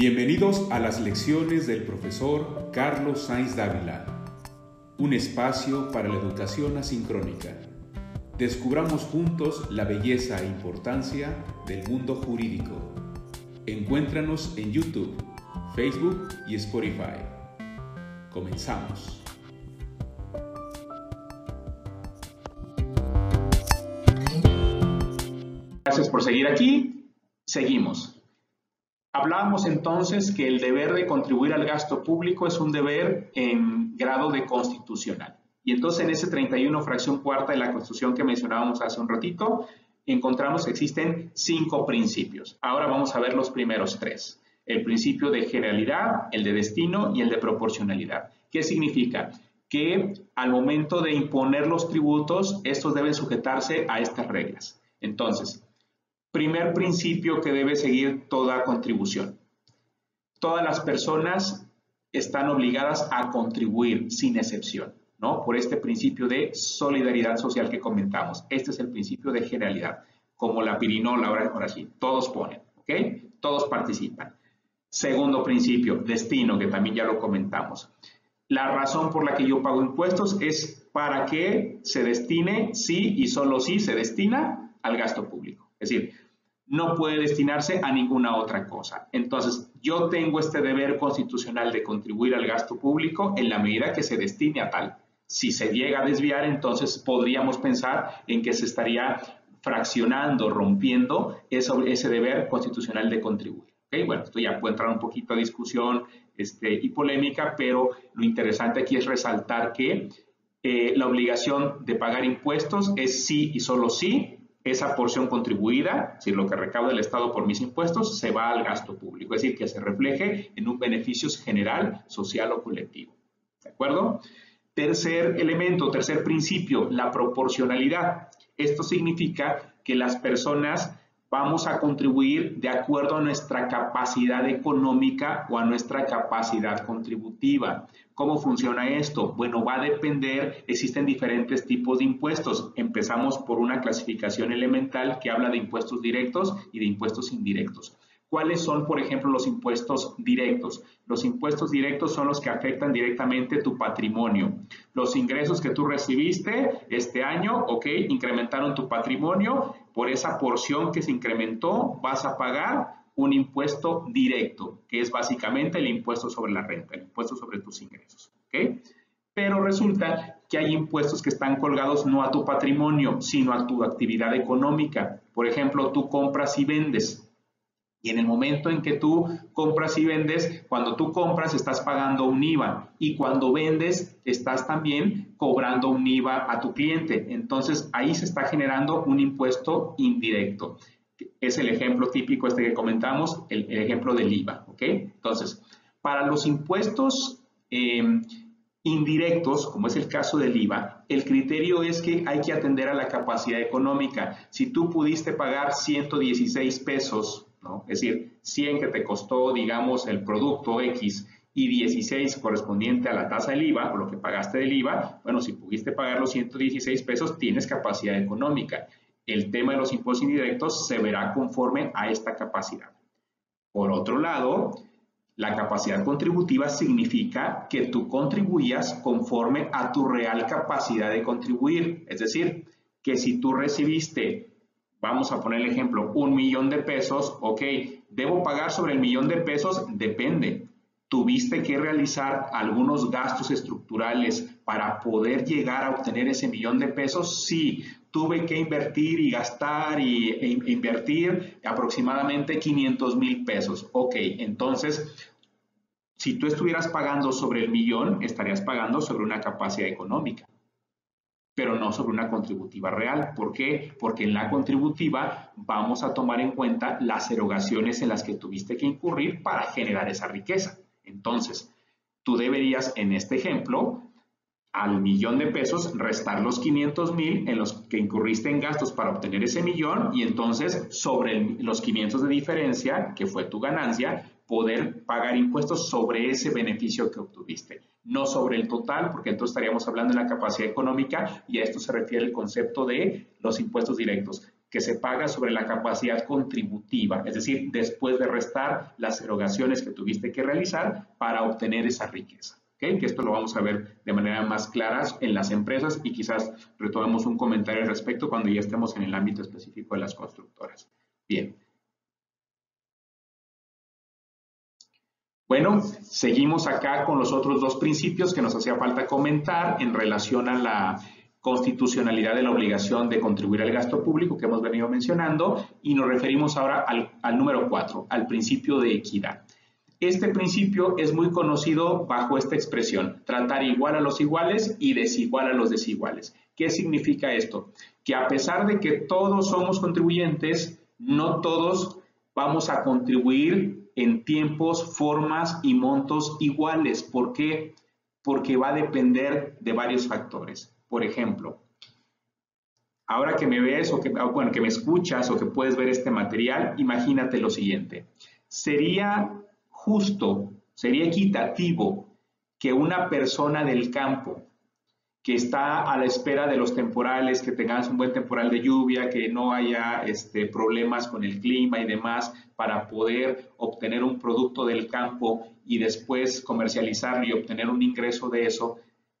Bienvenidos a las lecciones del profesor Carlos Sainz Dávila, un espacio para la educación asincrónica. Descubramos juntos la belleza e importancia del mundo jurídico. Encuéntranos en YouTube, Facebook y Spotify. Comenzamos. Gracias por seguir aquí. Seguimos. Hablábamos entonces que el deber de contribuir al gasto público es un deber en grado de constitucional. Y entonces en ese 31 fracción cuarta de la Constitución que mencionábamos hace un ratito, encontramos que existen cinco principios. Ahora vamos a ver los primeros tres. El principio de generalidad, el de destino y el de proporcionalidad. ¿Qué significa? Que al momento de imponer los tributos, estos deben sujetarse a estas reglas. Entonces, Primer principio que debe seguir toda contribución. Todas las personas están obligadas a contribuir sin excepción, ¿no? Por este principio de solidaridad social que comentamos. Este es el principio de generalidad, como la pirinola, ahora, ahora sí, todos ponen, ¿ok? Todos participan. Segundo principio, destino, que también ya lo comentamos. La razón por la que yo pago impuestos es para que se destine, sí y solo si se destina al gasto público. Es decir, no puede destinarse a ninguna otra cosa. Entonces, yo tengo este deber constitucional de contribuir al gasto público en la medida que se destine a tal. Si se llega a desviar, entonces podríamos pensar en que se estaría fraccionando, rompiendo ese, deber constitucional de contribuir. Bueno, esto ya puede entrar un poquito a discusión este, y polémica, pero lo interesante aquí es resaltar que eh, la obligación de pagar impuestos es sí y solo sí esa porción contribuida, si lo que recauda el Estado por mis impuestos, se va al gasto público, es decir, que se refleje en un beneficio general, social o colectivo. ¿De acuerdo? Tercer elemento, tercer principio, la proporcionalidad. Esto significa que las personas vamos a contribuir de acuerdo a nuestra capacidad económica o a nuestra capacidad contributiva. ¿Cómo funciona esto? Bueno, va a depender, existen diferentes tipos de impuestos. Empezamos por una clasificación elemental que habla de impuestos directos y de impuestos indirectos. ¿Cuáles son, por ejemplo, los impuestos directos? Los impuestos directos son los que afectan directamente tu patrimonio. Los ingresos que tú recibiste este año, ok, incrementaron tu patrimonio. Por esa porción que se incrementó, vas a pagar un impuesto directo, que es básicamente el impuesto sobre la renta, el impuesto sobre tus ingresos, ok. Pero resulta que hay impuestos que están colgados no a tu patrimonio, sino a tu actividad económica. Por ejemplo, tú compras y vendes y en el momento en que tú compras y vendes, cuando tú compras estás pagando un IVA y cuando vendes estás también cobrando un IVA a tu cliente. Entonces ahí se está generando un impuesto indirecto. Es el ejemplo típico este que comentamos, el, ejemplo del IVA. ¿ok? Entonces, para los impuestos eh, indirectos, como es el caso del IVA, el criterio es que hay que atender a la capacidad económica. Si tú pudiste pagar 116 pesos es decir, 100 que te costó, digamos, el producto X y 16 correspondiente a la tasa del IVA o lo que pagaste del IVA, bueno, si pudiste pagar los 116 pesos, tienes capacidad económica. El tema de los impuestos indirectos se verá conforme a esta capacidad. Por otro lado, la capacidad contributiva significa que tú contribuyas conforme a tu real capacidad de contribuir. Es decir, que si tú recibiste Vamos a poner el ejemplo, un millón de pesos, ok, ¿debo pagar sobre el millón de pesos? Depende. ¿Tuviste que realizar algunos gastos estructurales para poder llegar a obtener ese millón de pesos? Sí, tuve que invertir y gastar y, e, invertir aproximadamente 500 mil pesos. Ok, entonces, si tú estuvieras pagando sobre el millón, estarías pagando sobre una capacidad económica pero no sobre una contributiva real. ¿Por qué? Porque en la contributiva vamos a tomar en cuenta las erogaciones en las que tuviste que incurrir para generar esa riqueza. Entonces, tú deberías, en este ejemplo, al millón de pesos, restar los 500 mil en los que incurriste en gastos para obtener ese millón y entonces sobre los 500 de diferencia, que fue tu ganancia, poder pagar impuestos sobre ese beneficio que obtuviste, no sobre el total, porque entonces estaríamos hablando de la capacidad económica y a esto se refiere el concepto de los impuestos directos. que se paga sobre la capacidad contributiva, es decir, después de restar las erogaciones que tuviste que realizar para obtener esa riqueza. ¿okay? Que esto lo vamos a ver de manera más clara en las empresas y quizás retomemos un comentario al respecto cuando ya estemos en el ámbito específico de las constructoras. Bien. Bueno, seguimos acá con los otros dos principios que nos hacía falta comentar en relación a la constitucionalidad de la obligación de contribuir al gasto público que hemos venido mencionando y nos referimos ahora al, número cuatro, al principio de equidad. Este principio es muy conocido bajo esta expresión, tratar igual a los iguales y desigual a los desiguales. ¿Qué significa esto? Que a pesar de que todos somos contribuyentes, no todos vamos a contribuir en tiempos, formas y montos iguales. ¿Por qué? Porque va a depender de varios factores. Por ejemplo, ahora que me ves o que, bueno, que me escuchas o que puedes ver este material, imagínate lo siguiente. Sería justo, sería equitativo que una persona del campo que está a la espera de los temporales, que tengas un buen temporal de lluvia, que no haya este, problemas con el clima y demás, para poder obtener un producto del campo y después comercializarlo y obtener un ingreso de eso.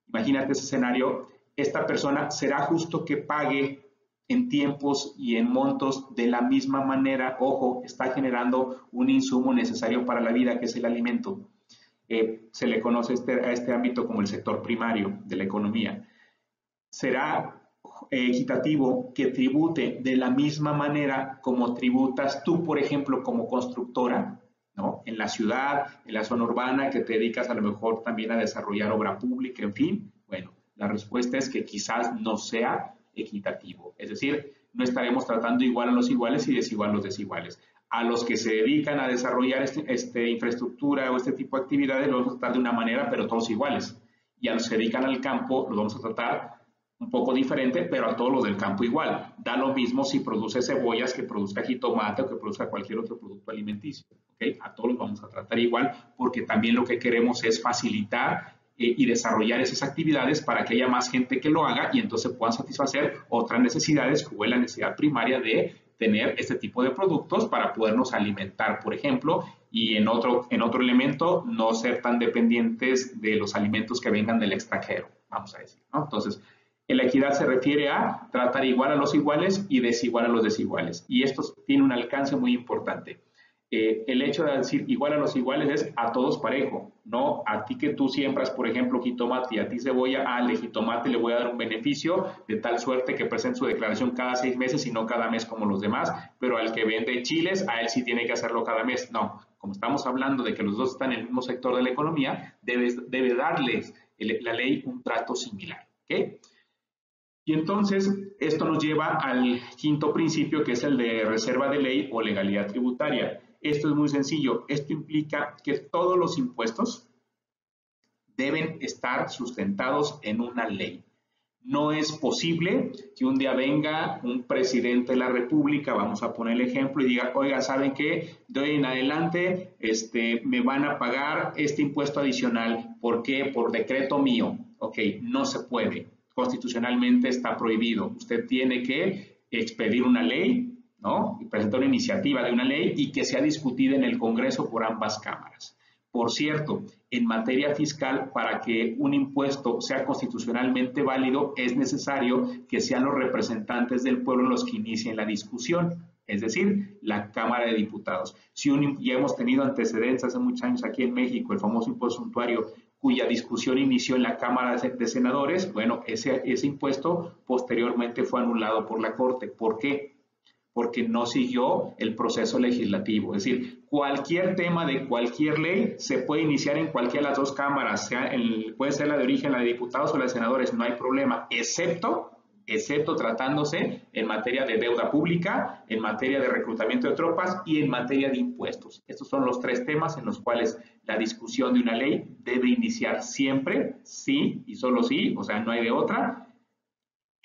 Imagínate ese escenario, esta persona será justo que pague en tiempos y en montos de la misma manera, ojo, está generando un insumo necesario para la vida, que es el alimento. Eh, se le conoce este, a este ámbito como el sector primario de la economía. Será eh, equitativo que tribute de la misma manera como tributas tú, por ejemplo, como constructora, ¿no? En la ciudad, en la zona urbana, que te dedicas a lo mejor también a desarrollar obra pública, en fin, bueno, la respuesta es que quizás no sea equitativo. Es decir, no estaremos tratando igual a los iguales y desigual a los desiguales. A los que se dedican a desarrollar esta este infraestructura o este tipo de actividades los vamos a tratar de una manera, pero todos iguales. Y a los que se dedican al campo los vamos a tratar un poco diferente, pero a todos los del campo igual. Da lo mismo si produce cebollas que produzca jitomate o que produzca cualquier otro producto alimenticio. ¿okay? A todos los vamos a tratar igual porque también lo que queremos es facilitar eh, y desarrollar esas actividades para que haya más gente que lo haga y entonces puedan satisfacer otras necesidades, como la necesidad primaria de tener este tipo de productos para podernos alimentar, por ejemplo, y en otro, en otro elemento, no ser tan dependientes de los alimentos que vengan del extranjero, vamos a decir, ¿no? Entonces, la equidad se refiere a tratar igual a los iguales y desigual a los desiguales, y esto tiene un alcance muy importante. Eh, el hecho de decir igual a los iguales es a todos parejo, no a ti que tú siembras, por ejemplo, jitomate y a ti cebolla, al jitomate le voy a dar un beneficio de tal suerte que presente su declaración cada seis meses y no cada mes como los demás, pero al que vende chiles, a él sí tiene que hacerlo cada mes. No, como estamos hablando de que los dos están en el mismo sector de la economía, debe, debe darles la ley un trato similar. Y entonces, esto nos lleva al quinto principio, que es el de reserva de ley o legalidad tributaria. Esto es muy sencillo. Esto implica que todos los impuestos deben estar sustentados en una ley. No es posible que un día venga un presidente de la República, vamos a poner el ejemplo, y diga, oiga, ¿saben qué? De hoy en adelante este, me van a pagar este impuesto adicional. ¿Por qué? Por decreto mío. Ok, no se puede. Constitucionalmente está prohibido. Usted tiene que expedir una ley ¿no? Y presentar una iniciativa de una ley y que sea discutida en el Congreso por ambas cámaras. Por cierto, en materia fiscal, para que un impuesto sea constitucionalmente válido, es necesario que sean los representantes del pueblo los que inicien la discusión, es decir, la Cámara de Diputados. Si ya hemos tenido antecedentes hace muchos años aquí en México, el famoso impuesto suntuario, cuya discusión inició en la Cámara de Senadores, bueno, ese, ese impuesto posteriormente fue anulado por la Corte. ¿Por qué? Porque no siguió el proceso legislativo. Es decir, cualquier tema de cualquier ley se puede iniciar en cualquiera de las dos cámaras, sea puede ser la de origen, la de diputados o la de senadores, no hay problema, excepto excepto tratándose en materia de deuda pública, en materia de reclutamiento de tropas y en materia de impuestos. Estos son los tres temas en los cuales la discusión de una ley debe iniciar siempre, sí y solo sí, o sea, no hay de otra,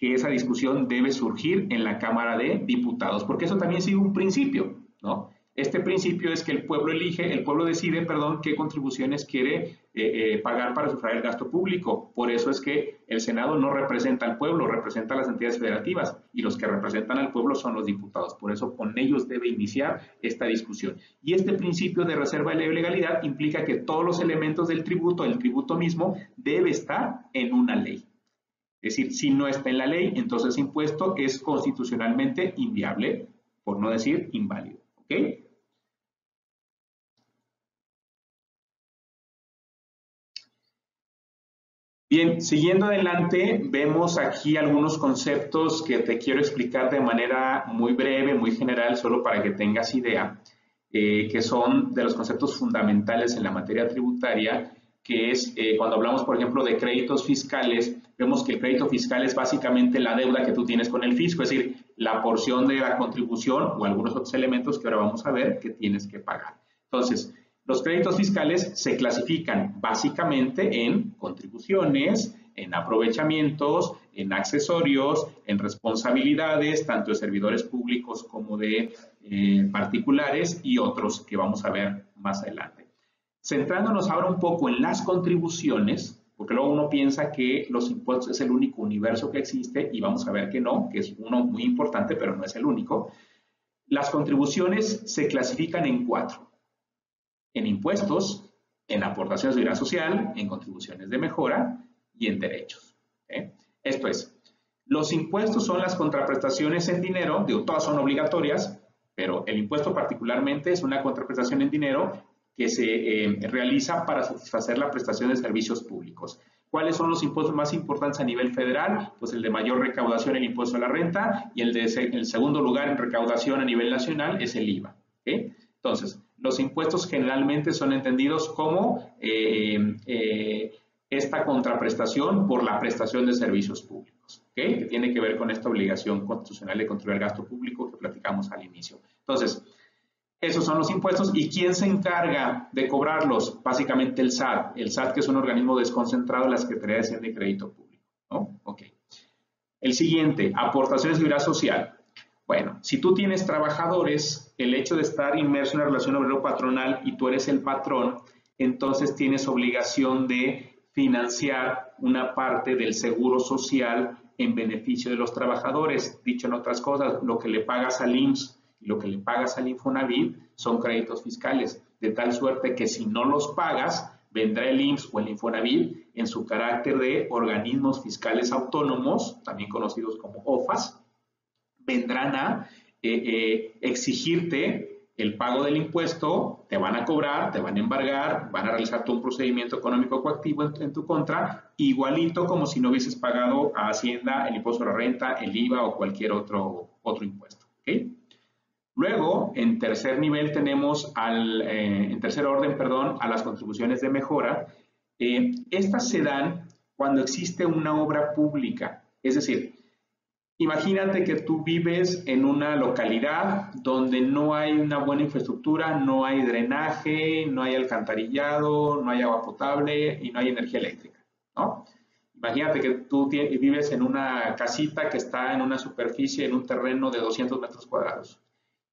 que esa discusión debe surgir en la Cámara de Diputados, porque eso también sigue un principio, ¿no? Este principio es que el pueblo elige, el pueblo decide, perdón, qué contribuciones quiere eh, eh, pagar para sufragar el gasto público. Por eso es que el Senado no representa al pueblo, representa a las entidades federativas y los que representan al pueblo son los diputados. Por eso con ellos debe iniciar esta discusión. Y este principio de reserva de legalidad implica que todos los elementos del tributo, el tributo mismo, debe estar en una ley. Es decir, si no está en la ley, entonces impuesto es constitucionalmente inviable, por no decir inválido. Bien, siguiendo adelante, vemos aquí algunos conceptos que te quiero explicar de manera muy breve, muy general, solo para que tengas idea, eh, que son de los conceptos fundamentales en la materia tributaria, que es eh, cuando hablamos, por ejemplo, de créditos fiscales, vemos que el crédito fiscal es básicamente la deuda que tú tienes con el fisco, es decir, la porción de la contribución o algunos otros elementos que ahora vamos a ver que tienes que pagar. Entonces, los créditos fiscales se clasifican básicamente en contribuciones, en aprovechamientos, en accesorios, en responsabilidades, tanto de servidores públicos como de eh, particulares y otros que vamos a ver más adelante. Centrándonos ahora un poco en las contribuciones, porque luego uno piensa que los impuestos es el único universo que existe y vamos a ver que no, que es uno muy importante, pero no es el único. Las contribuciones se clasifican en cuatro en impuestos, en aportaciones de seguridad social, en contribuciones de mejora y en derechos. Esto es, los impuestos son las contraprestaciones en dinero, digo, todas son obligatorias, pero el impuesto particularmente es una contraprestación en dinero que se eh, realiza para satisfacer la prestación de servicios públicos. ¿Cuáles son los impuestos más importantes a nivel federal? Pues el de mayor recaudación, el impuesto a la renta, y el de el segundo lugar en recaudación a nivel nacional es el IVA. Entonces, los impuestos generalmente son entendidos como eh, eh, esta contraprestación por la prestación de servicios públicos, que tiene que ver con esta obligación constitucional de controlar el gasto público que platicamos al inicio. Entonces, esos son los impuestos. ¿Y quién se encarga de cobrarlos? Básicamente el SAT. El SAT, que es un organismo desconcentrado de la Secretaría de Crédito Público. ¿no? Ok. El siguiente, aportaciones de seguridad social. Bueno, si tú tienes trabajadores, el hecho de estar inmerso en una relación obrero-patronal y tú eres el patrón, entonces tienes obligación de financiar una parte del seguro social en beneficio de los trabajadores. Dicho en otras cosas, lo que le pagas al IMSS lo que le pagas al Infonavit son créditos fiscales, de tal suerte que si no los pagas, vendrá el IMSS o el Infonavit en su carácter de organismos fiscales autónomos, también conocidos como OFAS, vendrán a eh, eh, exigirte el pago del impuesto, te van a cobrar, te van a embargar, van a realizar todo un procedimiento económico coactivo en, tu contra, igualito como si no hubieses pagado a Hacienda el impuesto a la renta, el IVA o cualquier otro, otro impuesto. Luego, en tercer nivel tenemos eh, en tercer orden, perdón, a las contribuciones de mejora. estas se dan cuando existe una obra pública, es decir, Imagínate que tú vives en una localidad donde no hay una buena infraestructura, no hay drenaje, no hay alcantarillado, no hay agua potable y no hay energía eléctrica. Imagínate que tú vives en una casita que está en una superficie, en un terreno de 200 metros cuadrados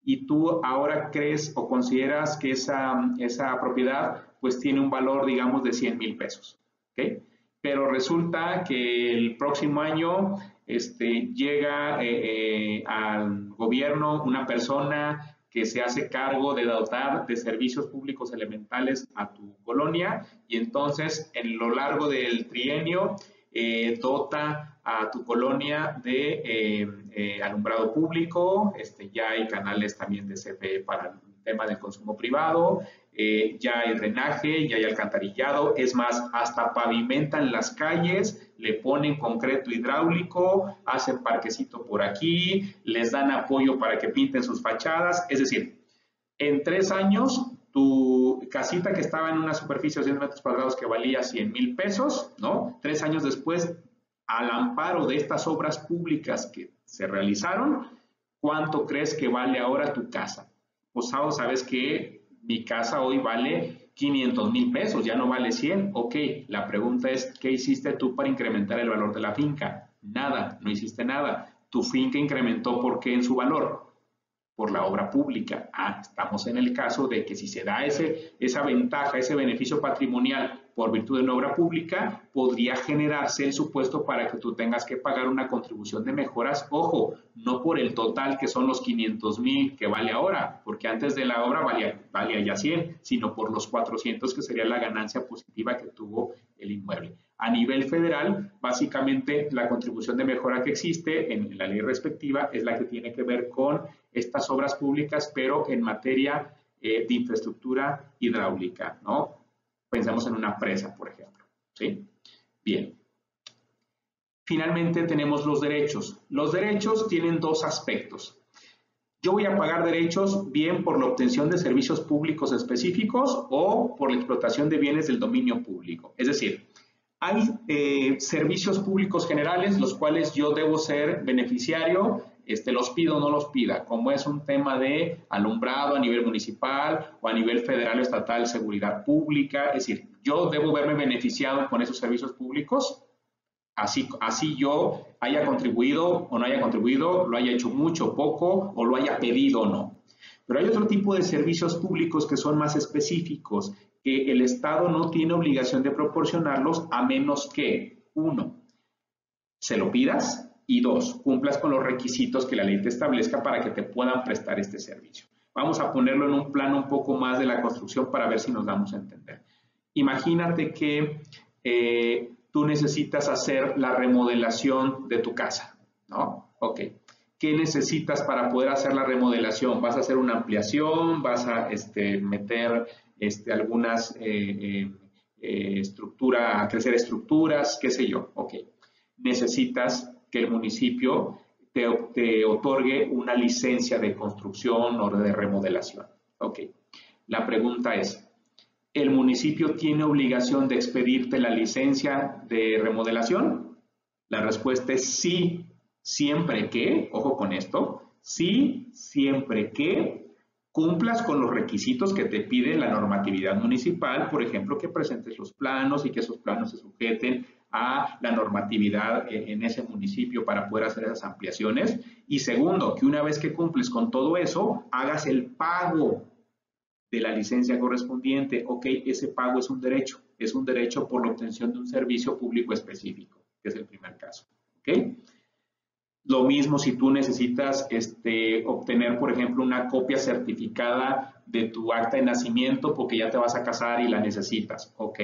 y tú ahora crees o consideras que esa, esa propiedad pues tiene un valor, digamos, de 100 mil pesos, ¿ok? Pero resulta que el próximo año este, llega eh, eh, al gobierno una persona que se hace cargo de dotar de servicios públicos elementales a tu colonia y entonces en lo largo del trienio eh, dota a tu colonia de alumbrado público, este, ya hay canales también de CFE para el tema del consumo privado, eh, ya hay drenaje, ya hay alcantarillado, es más, hasta pavimentan las calles, le ponen concreto hidráulico, hacen parquecito por aquí, les dan apoyo para que pinten sus fachadas, es decir, en tres años tu casita que estaba en una superficie de 100 metros cuadrados que valía 100 mil pesos, ¿no? Tres años después, al amparo de estas obras públicas que se realizaron, ¿cuánto crees que vale ahora tu casa? Pues sabes que mi casa hoy vale 500 mil pesos, ya no vale 100. Ok, la pregunta es, ¿qué hiciste tú para incrementar el valor de la finca? Nada, no hiciste nada. Tu finca incrementó, ¿por qué en su valor? Por la obra pública. Ah, estamos en el caso de que si se da ese, esa ventaja, ese beneficio patrimonial por virtud de una obra pública, podría generarse el supuesto para que tú tengas que pagar una contribución de mejoras, ojo, no por el total que son los 500 mil que vale ahora, porque antes de la obra valía, valía ya 100, sino por los 400 que sería la ganancia positiva que tuvo el inmueble. A nivel federal, básicamente la contribución de mejora que existe en la ley respectiva es la que tiene que ver con estas obras públicas, pero en materia eh, de infraestructura hidráulica, ¿no? Pensamos en una presa, por ejemplo. ¿sí? Bien. Finalmente tenemos los derechos. Los derechos tienen dos aspectos. Yo voy a pagar derechos bien por la obtención de servicios públicos específicos o por la explotación de bienes del dominio público. Es decir, hay eh, servicios públicos generales los cuales yo debo ser beneficiario este, los pido o no los pida, como es un tema de alumbrado a nivel municipal o a nivel federal o estatal, seguridad pública, es decir, yo debo verme beneficiado con esos servicios públicos, así, así yo haya contribuido o no haya contribuido, lo haya hecho mucho, poco o lo haya pedido o no. Pero hay otro tipo de servicios públicos que son más específicos, que el Estado no tiene obligación de proporcionarlos a menos que, uno, se lo pidas, y dos, cumplas con los requisitos que la ley te establezca para que te puedan prestar este servicio. Vamos a ponerlo en un plano un poco más de la construcción para ver si nos damos a entender. Imagínate que eh, tú necesitas hacer la remodelación de tu casa, ¿no? Ok. ¿Qué necesitas para poder hacer la remodelación? ¿Vas a hacer una ampliación? ¿Vas a este, meter este, algunas eh, eh, estructuras, crecer estructuras? ¿Qué sé yo? Ok. Necesitas que el municipio te, otorgue una licencia de construcción o de remodelación. Ok. La pregunta es, ¿el municipio tiene obligación de expedirte la licencia de remodelación? La respuesta es sí, siempre que, ojo con esto, sí, siempre que cumplas con los requisitos que te pide la normatividad municipal, por ejemplo, que presentes los planos y que esos planos se sujeten a la normatividad en ese municipio para poder hacer esas ampliaciones. Y segundo, que una vez que cumples con todo eso, hagas el pago de la licencia correspondiente. Ok, ese pago es un derecho, es un derecho por la obtención de un servicio público específico, que es el primer caso. Ok. Lo mismo si tú necesitas este, obtener, por ejemplo, una copia certificada de tu acta de nacimiento porque ya te vas a casar y la necesitas. Ok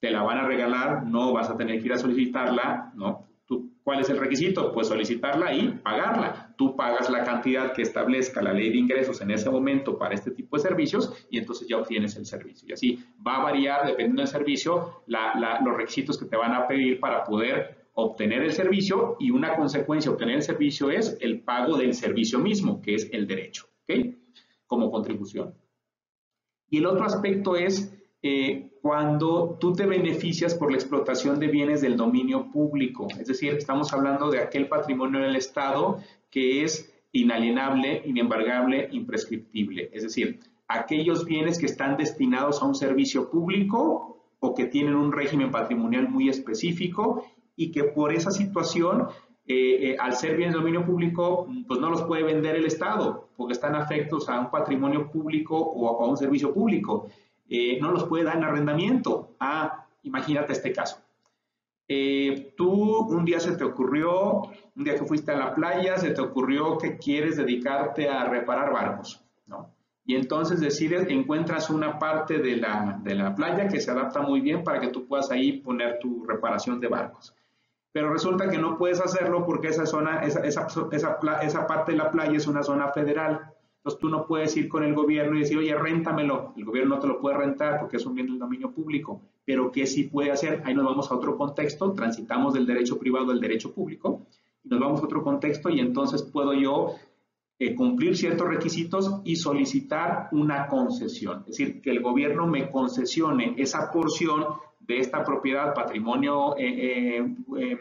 te la van a regalar, no vas a tener que ir a solicitarla, ¿no? ¿Tú, ¿Cuál es el requisito? Pues solicitarla y pagarla. Tú pagas la cantidad que establezca la ley de ingresos en ese momento para este tipo de servicios y entonces ya obtienes el servicio. Y así va a variar, dependiendo del servicio, los requisitos que te van a pedir para poder obtener el servicio y una consecuencia de obtener el servicio es el pago del servicio mismo, que es el derecho, ¿ok? Como contribución. Y el otro aspecto es eh, cuando tú te beneficias por la explotación de bienes del dominio público. Es decir, estamos hablando de aquel patrimonio del Estado que es inalienable, inembargable, imprescriptible. Es decir, aquellos bienes que están destinados a un servicio público o que tienen un régimen patrimonial muy específico y que por esa situación, eh, eh, al ser bienes de dominio público, pues no los puede vender el Estado porque están afectos a un patrimonio público o a un servicio público. Eh, no los puede dar en arrendamiento. Ah, imagínate este caso. Eh, tú un día se te ocurrió, un día que fuiste a la playa, se te ocurrió que quieres dedicarte a reparar barcos, ¿no? Y entonces decides, encuentras una parte de la, de la playa que se adapta muy bien para que tú puedas ahí poner tu reparación de barcos. Pero resulta que no puedes hacerlo porque esa zona, esa, esa, esa, esa parte de la playa es una zona federal. Entonces tú no puedes ir con el gobierno y decir, oye, réntamelo. El gobierno no te lo puede rentar porque es un bien del dominio público. Pero ¿qué sí puede hacer? Ahí nos vamos a otro contexto, transitamos del derecho privado al derecho público y nos vamos a otro contexto y entonces puedo yo eh, cumplir ciertos requisitos y solicitar una concesión. Es decir, que el gobierno me concesione esa porción de esta propiedad, patrimonio eh, eh,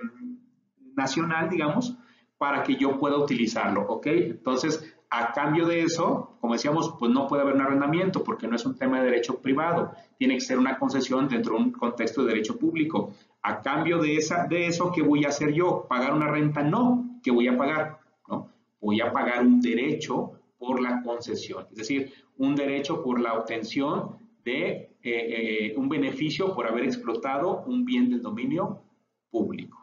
nacional, digamos, para que yo pueda utilizarlo, ¿ok? Entonces, a cambio de eso, como decíamos, pues no puede haber un arrendamiento porque no es un tema de derecho privado, tiene que ser una concesión dentro de un contexto de derecho público. A cambio de, esa, de eso, ¿qué voy a hacer yo? ¿Pagar una renta? No, ¿qué voy a pagar? ¿No? Voy a pagar un derecho por la concesión, es decir, un derecho por la obtención de eh, eh, un beneficio por haber explotado un bien del dominio público.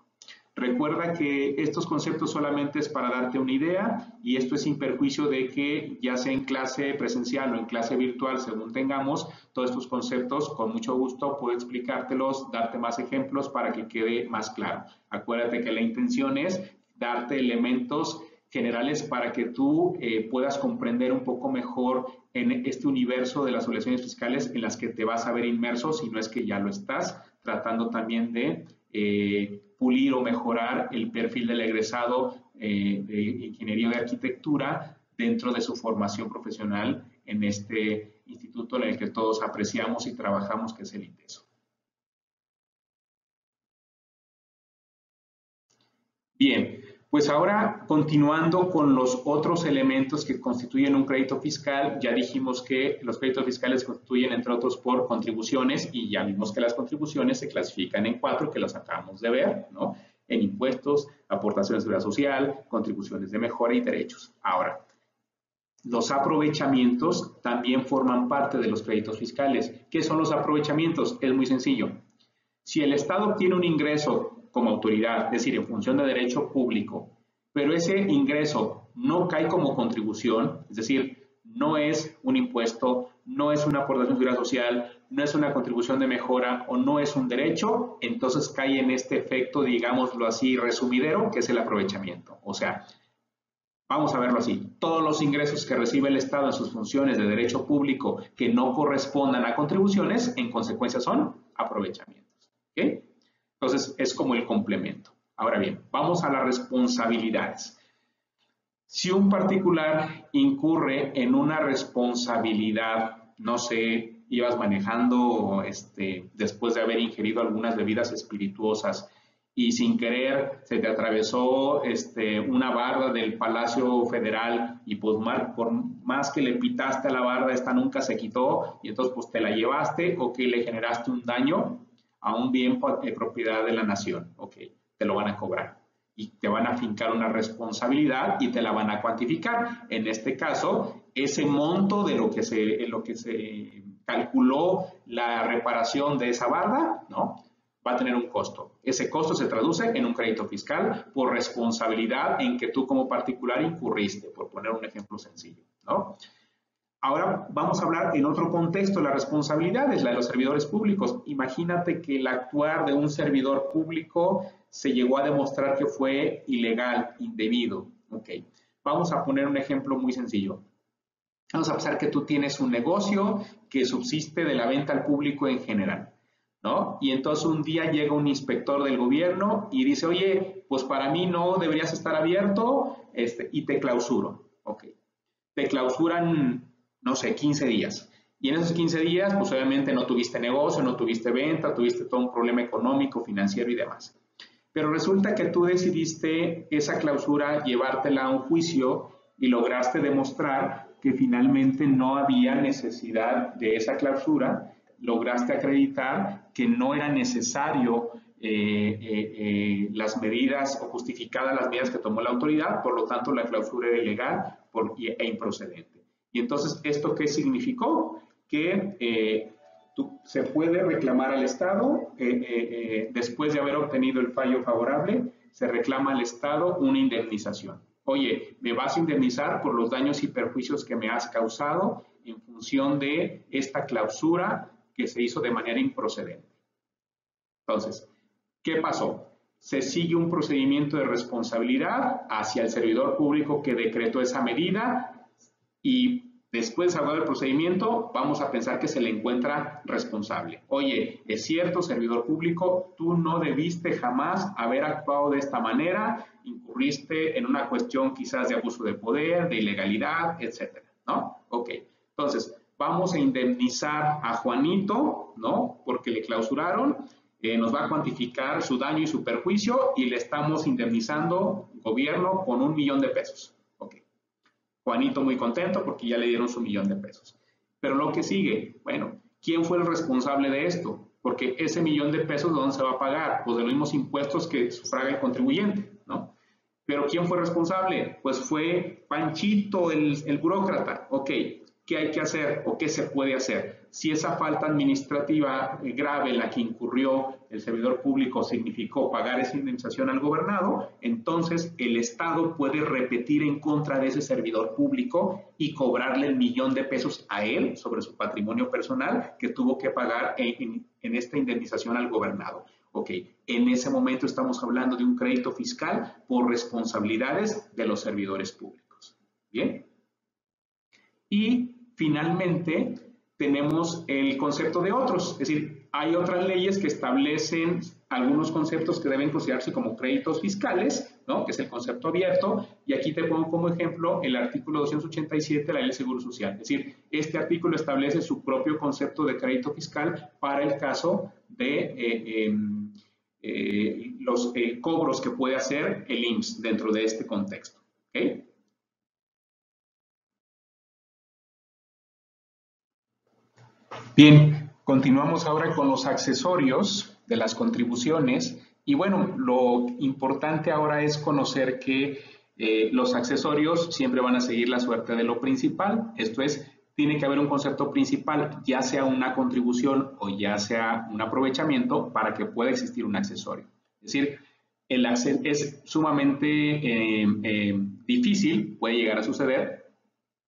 Recuerda que estos conceptos solamente es para darte una idea y esto es sin perjuicio de que ya sea en clase presencial o en clase virtual, según tengamos, todos estos conceptos con mucho gusto puedo explicártelos, darte más ejemplos para que quede más claro. Acuérdate que la intención es darte elementos generales para que tú eh, puedas comprender un poco mejor en este universo de las obligaciones fiscales en las que te vas a ver inmerso, si no es que ya lo estás, tratando también de eh, pulir o mejorar el perfil del egresado eh, de ingeniería de arquitectura dentro de su formación profesional en este instituto en el que todos apreciamos y trabajamos, que es el INTESO. Bien, pues ahora, continuando con los otros elementos que constituyen un crédito fiscal, ya dijimos que los créditos fiscales constituyen, entre otros, por contribuciones y ya vimos que las contribuciones se clasifican en cuatro, que los acabamos de ver, ¿no? En impuestos, aportaciones de seguridad social, contribuciones de mejora y derechos. Ahora, los aprovechamientos también forman parte de los créditos fiscales. ¿Qué son los aprovechamientos? Es muy sencillo. Si el Estado obtiene un ingreso como autoridad, es decir, en función de derecho público, pero ese ingreso no cae como contribución, es decir, no es un impuesto, no es una aportación de social, no es una contribución de mejora o no es un derecho, entonces cae en este efecto, digámoslo así, resumidero, que es el aprovechamiento. O sea, vamos a verlo así, todos los ingresos que recibe el Estado en sus funciones de derecho público que no correspondan a contribuciones, en consecuencia son aprovechamientos. ¿okay? Entonces, es como el complemento. Ahora bien, vamos a las responsabilidades. Si un particular incurre en una responsabilidad, no sé, ibas manejando este, después de haber ingerido algunas bebidas espirituosas y sin querer se te atravesó este, una barda del Palacio Federal y pues por más que le pitaste a la barda, esta nunca se quitó y entonces pues te la llevaste o que le generaste un daño, a un bien de propiedad de la nación. Ok, te lo van a cobrar y te van a fincar una responsabilidad y te la van a cuantificar. En este caso, ese monto de lo que se, lo que se calculó la reparación de esa barda, ¿no? Va a tener un costo. Ese costo se traduce en un crédito fiscal por responsabilidad en que tú como particular incurriste, por poner un ejemplo sencillo, ¿no? Ahora vamos a hablar en otro contexto, la responsabilidad es la de los servidores públicos. Imagínate que el actuar de un servidor público se llegó a demostrar que fue ilegal, indebido. Ok, vamos a poner un ejemplo muy sencillo. Vamos a pensar que tú tienes un negocio que subsiste de la venta al público en general, ¿no? Y entonces un día llega un inspector del gobierno y dice, oye, pues para mí no deberías estar abierto este, y te clausuro. Ok, te clausuran no sé, 15 días. Y en esos 15 días, pues obviamente no tuviste negocio, no tuviste venta, tuviste todo un problema económico, financiero y demás. Pero resulta que tú decidiste esa clausura llevártela a un juicio y lograste demostrar que finalmente no había necesidad de esa clausura, lograste acreditar que no era necesario eh, eh, eh, las medidas o justificadas las medidas que tomó la autoridad, por lo tanto la clausura era ilegal e improcedente. Y entonces, ¿esto qué significó? Que eh, se puede reclamar al Estado, eh, eh, después de haber obtenido el fallo favorable, se reclama al Estado una indemnización. Oye, me vas a indemnizar por los daños y perjuicios que me has causado en función de esta clausura que se hizo de manera improcedente. Entonces, ¿qué pasó? Se sigue un procedimiento de responsabilidad hacia el servidor público que decretó esa medida y Después de saber el procedimiento, vamos a pensar que se le encuentra responsable. Oye, es cierto, servidor público, tú no debiste jamás haber actuado de esta manera, incurriste en una cuestión quizás de abuso de poder, de ilegalidad, etcétera, ¿no? Ok, entonces, vamos a indemnizar a Juanito, ¿no? Porque le clausuraron, eh, nos va a cuantificar su daño y su perjuicio y le estamos indemnizando, gobierno, con un millón de pesos. Juanito muy contento porque ya le dieron su millón de pesos. Pero lo que sigue, bueno, ¿quién fue el responsable de esto? Porque ese millón de pesos, ¿de dónde se va a pagar? Pues de los mismos impuestos que sufraga el contribuyente, ¿no? Pero ¿quién fue responsable? Pues fue Panchito, el, el burócrata. Ok, ¿qué hay que hacer o qué se puede hacer? Si esa falta administrativa grave en la que incurrió el servidor público significó pagar esa indemnización al gobernado, entonces el Estado puede repetir en contra de ese servidor público y cobrarle el millón de pesos a él sobre su patrimonio personal que tuvo que pagar en, en esta indemnización al gobernado. Ok, en ese momento estamos hablando de un crédito fiscal por responsabilidades de los servidores públicos. Bien. Y finalmente tenemos el concepto de otros, es decir, hay otras leyes que establecen algunos conceptos que deben considerarse como créditos fiscales, ¿no? que es el concepto abierto, y aquí te pongo como ejemplo el artículo 287 de la Ley de Seguro Social. Es decir, este artículo establece su propio concepto de crédito fiscal para el caso de eh, em, eh, los eh, cobros que puede hacer el IMSS dentro de este contexto. ¿okay? Bien, continuamos ahora con los accesorios de las contribuciones y bueno, lo importante ahora es conocer que eh, los accesorios siempre van a seguir la suerte de lo principal, esto es, tiene que haber un concepto principal, ya sea una contribución o ya sea un aprovechamiento para que pueda existir un accesorio. Es decir, el es sumamente eh, eh, difícil, puede llegar a suceder,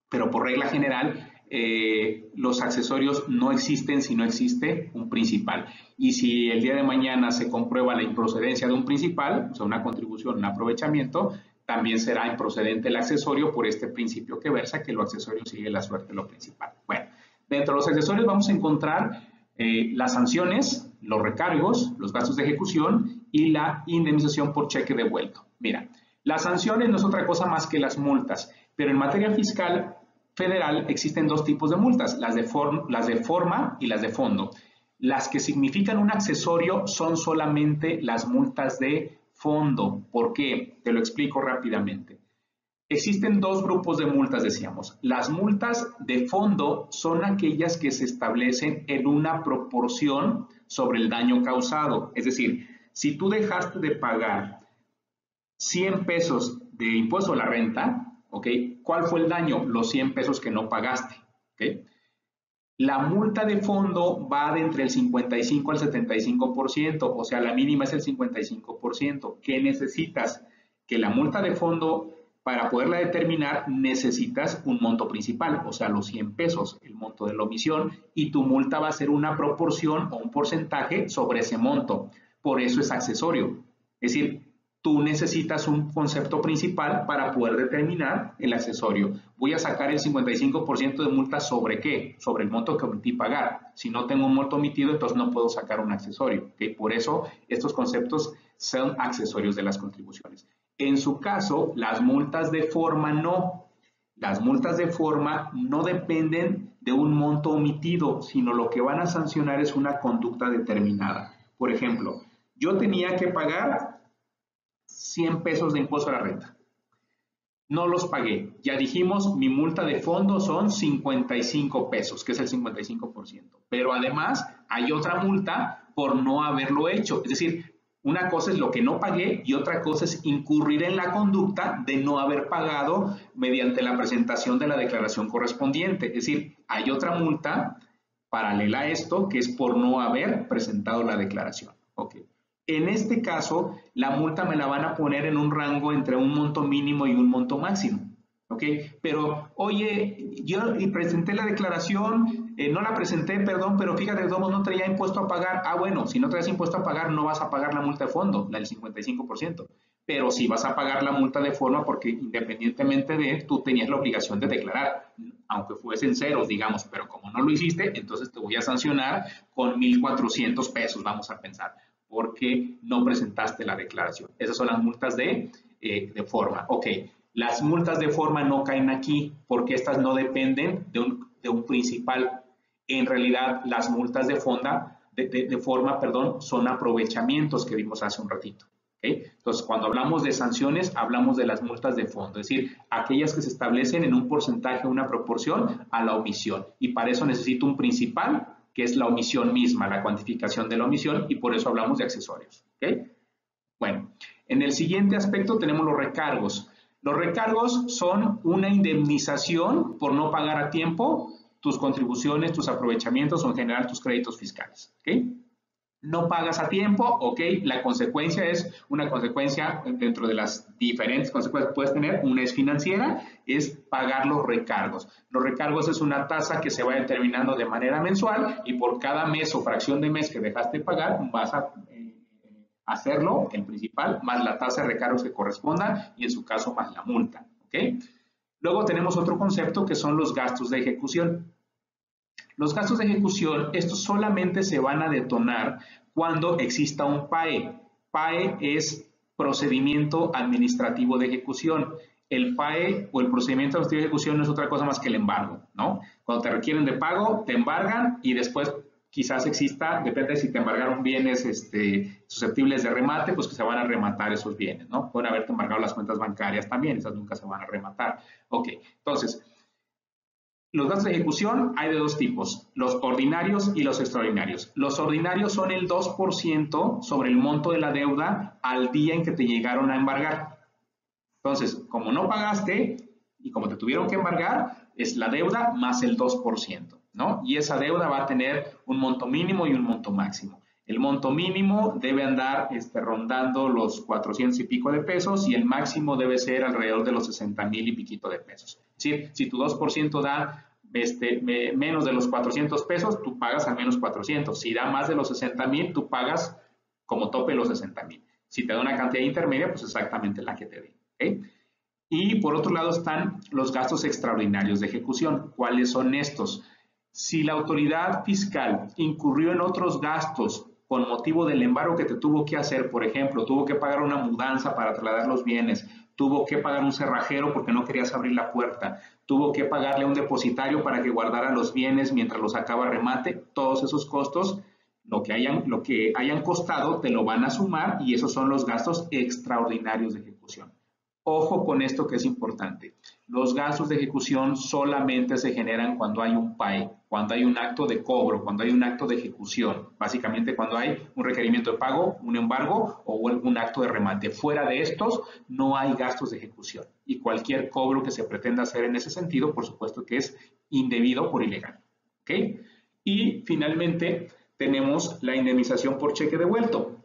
pero por regla general eh, los accesorios no existen si no existe un principal. Y si el día de mañana se comprueba la improcedencia de un principal, o sea, una contribución, un aprovechamiento, también será improcedente el accesorio por este principio que versa que lo accesorio sigue la suerte de lo principal. Bueno, dentro de los accesorios vamos a encontrar eh, las sanciones, los recargos, los gastos de ejecución y la indemnización por cheque devuelto. Mira, las sanciones no es otra cosa más que las multas, pero en materia fiscal federal existen dos tipos de multas, las de, forma y las de fondo. Las que significan un accesorio son solamente las multas de fondo. ¿Por qué? Te lo explico rápidamente. Existen dos grupos de multas, decíamos. Las multas de fondo son aquellas que se establecen en una proporción sobre el daño causado. Es decir, si tú dejaste de pagar 100 pesos de impuesto a la renta, ¿ok? ¿Cuál fue el daño? Los 100 pesos que no pagaste, ¿ok? La multa de fondo va de entre el 55 al 75%, o sea, la mínima es el 55%. ¿Qué necesitas? Que la multa de fondo, para poderla determinar, necesitas un monto principal, o sea, los 100 pesos, el monto de la omisión, y tu multa va a ser una proporción o un porcentaje sobre ese monto. Por eso es accesorio. Es decir, tú necesitas un concepto principal para poder determinar el accesorio. Voy a sacar el 55% de multa sobre qué? Sobre el monto que omití pagar. Si no tengo un monto omitido, entonces no puedo sacar un accesorio. Por eso estos conceptos son accesorios de las contribuciones. En su caso, las multas de forma no. Las multas de forma no dependen de un monto omitido, sino lo que van a sancionar es una conducta determinada. Por ejemplo, yo tenía que pagar 100 pesos de impuesto a la renta. No los pagué. Ya dijimos, mi multa de fondo son 55 pesos, que es el 55%. Pero además hay otra multa por no haberlo hecho. Es decir, una cosa es lo que no pagué y otra cosa es incurrir en la conducta de no haber pagado mediante la presentación de la declaración correspondiente. Es decir, hay otra multa paralela a esto que es por no haber presentado la declaración. Okay. En este caso, la multa me la van a poner en un rango entre un monto mínimo y un monto máximo. ¿Ok? Pero, oye, yo presenté la declaración, eh, no la presenté, perdón, pero fíjate, todos no traía impuesto a pagar. Ah, bueno, si no traes impuesto a pagar, no vas a pagar la multa de fondo, la del 55%. Pero sí vas a pagar la multa de forma porque independientemente de, tú tenías la obligación de declarar, aunque fuesen ceros, digamos, pero como no lo hiciste, entonces te voy a sancionar con 1.400 pesos, vamos a pensar porque no presentaste la declaración. Esas son las multas de, eh, de forma. Ok, las multas de forma no caen aquí porque estas no dependen de un, de un principal. En realidad, las multas de, fonda, de, de, forma perdón, son aprovechamientos que vimos hace un ratito. ¿okay? Entonces, cuando hablamos de sanciones, hablamos de las multas de fondo, es decir, aquellas que se establecen en un porcentaje, una proporción a la omisión. Y para eso necesito un principal que es la omisión misma, la cuantificación de la omisión, y por eso hablamos de accesorios. Bueno, en el siguiente aspecto tenemos los recargos. Los recargos son una indemnización por no pagar a tiempo tus contribuciones, tus aprovechamientos o en general tus créditos fiscales. No pagas a tiempo, ok, la consecuencia es una consecuencia dentro de las diferentes consecuencias que puedes tener, una es financiera, es pagar los recargos. Los recargos es una tasa que se va determinando de manera mensual y por cada mes o fracción de mes que dejaste de pagar vas a eh, hacerlo, el principal, más la tasa de recargos que corresponda y en su caso más la multa, ok. Luego tenemos otro concepto que son los gastos de ejecución. Los gastos de ejecución, estos solamente se van a detonar cuando exista un PAE. PAE es procedimiento administrativo de ejecución. El PAE o el procedimiento administrativo de ejecución no es otra cosa más que el embargo, ¿no? Cuando te requieren de pago, te embargan y después quizás exista, depende de si te embargaron bienes este, susceptibles de remate, pues que se van a rematar esos bienes, ¿no? Pueden haberte embargado las cuentas bancarias también, esas nunca se van a rematar. Ok, entonces, los gastos de ejecución hay de dos tipos, los ordinarios y los extraordinarios. Los ordinarios son el 2% sobre el monto de la deuda al día en que te llegaron a embargar. Entonces, como no pagaste y como te tuvieron que embargar, es la deuda más el 2%, ¿no? Y esa deuda va a tener un monto mínimo y un monto máximo. El monto mínimo debe andar este, rondando los 400 y pico de pesos y el máximo debe ser alrededor de los 60 mil y piquito de pesos. Es decir, si tu 2% da este, menos de los 400 pesos, tú pagas al menos 400. Si da más de los 60 mil, tú pagas como tope los 60 mil. Si te da una cantidad intermedia, pues exactamente la que te dé. Y por otro lado están los gastos extraordinarios de ejecución. ¿Cuáles son estos? Si la autoridad fiscal incurrió en otros gastos con motivo del embargo que te tuvo que hacer, por ejemplo, tuvo que pagar una mudanza para trasladar los bienes, tuvo que pagar un cerrajero porque no querías abrir la puerta, tuvo que pagarle a un depositario para que guardara los bienes mientras los sacaba remate, todos esos costos, lo que hayan, lo que hayan costado, te lo van a sumar y esos son los gastos extraordinarios de ejecución. Ojo con esto que es importante. Los gastos de ejecución solamente se generan cuando hay un PAE, cuando hay un acto de cobro, cuando hay un acto de ejecución. Básicamente cuando hay un requerimiento de pago, un embargo o un acto de remate. Fuera de estos no hay gastos de ejecución. Y cualquier cobro que se pretenda hacer en ese sentido, por supuesto que es indebido por ilegal. Y finalmente tenemos la indemnización por cheque devuelto.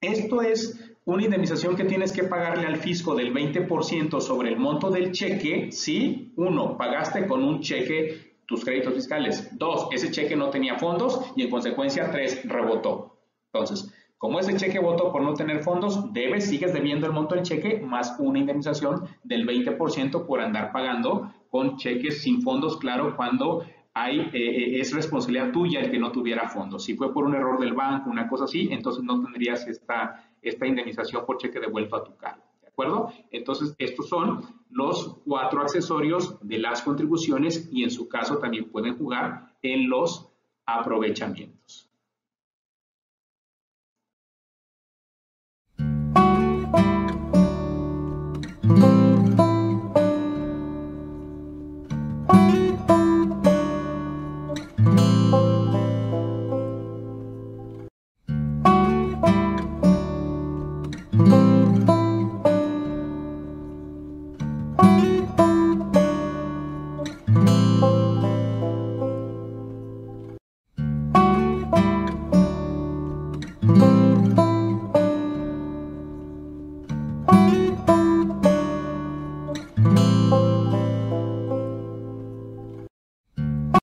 Esto es una indemnización que tienes que pagarle al fisco del 20% sobre el monto del cheque si, uno, pagaste con un cheque tus créditos fiscales. Dos, ese cheque no tenía fondos y en consecuencia, tres, rebotó. Entonces, como ese cheque votó por no tener fondos, debes, sigues debiendo el monto del cheque más una indemnización del 20% por andar pagando con cheques sin fondos, claro, cuando eh, eh, es responsabilidad tuya el que no tuviera fondos. Si fue por un error del banco, una cosa así, entonces no tendrías esta esta indemnización por cheque devuelto a tu cargo. ¿De acuerdo? Entonces, estos son los cuatro accesorios de las contribuciones y en su caso también pueden jugar en los aprovechamientos.